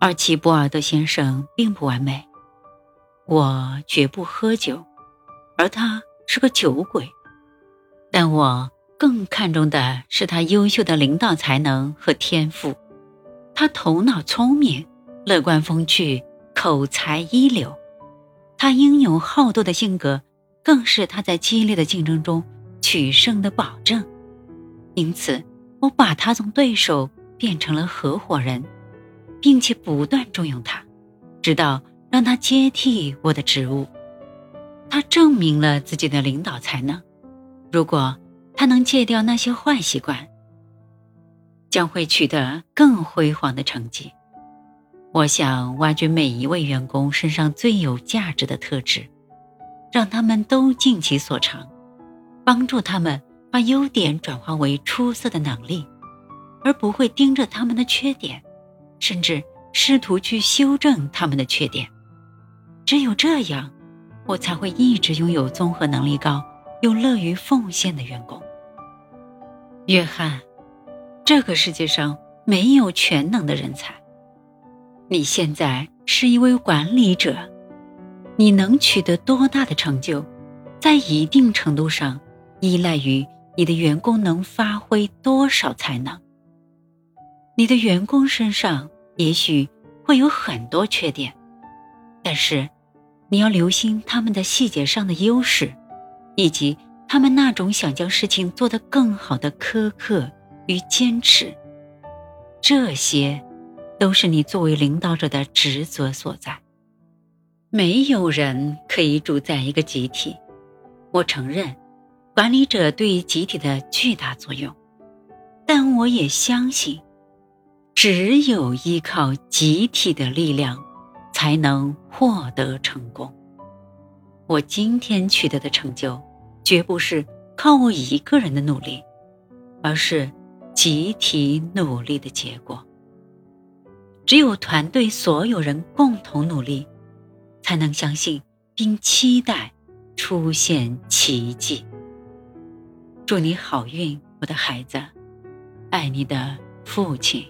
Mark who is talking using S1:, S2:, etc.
S1: 而齐博尔德先生并不完美。我绝不喝酒，而他是个酒鬼。但我更看重的是他优秀的领导才能和天赋。他头脑聪明，乐观风趣，口才一流。他英勇好斗的性格，更是他在激烈的竞争中取胜的保证。因此，我把他从对手变成了合伙人，并且不断重用他，直到让他接替我的职务。他证明了自己的领导才能。如果他能戒掉那些坏习惯，将会取得更辉煌的成绩。我想挖掘每一位员工身上最有价值的特质，让他们都尽其所长，帮助他们把优点转化为出色的能力，而不会盯着他们的缺点，甚至试图去修正他们的缺点。只有这样，我才会一直拥有综合能力高又乐于奉献的员工。约翰，这个世界上没有全能的人才。你现在是一位管理者，你能取得多大的成就，在一定程度上依赖于你的员工能发挥多少才能。你的员工身上也许会有很多缺点，但是你要留心他们的细节上的优势，以及他们那种想将事情做得更好的苛刻与坚持。这些。都是你作为领导者的职责所在。没有人可以主宰一个集体。我承认，管理者对于集体的巨大作用，但我也相信，只有依靠集体的力量，才能获得成功。我今天取得的成就，绝不是靠我一个人的努力，而是集体努力的结果。只有团队所有人共同努力，才能相信并期待出现奇迹。祝你好运，我的孩子，爱你的父亲。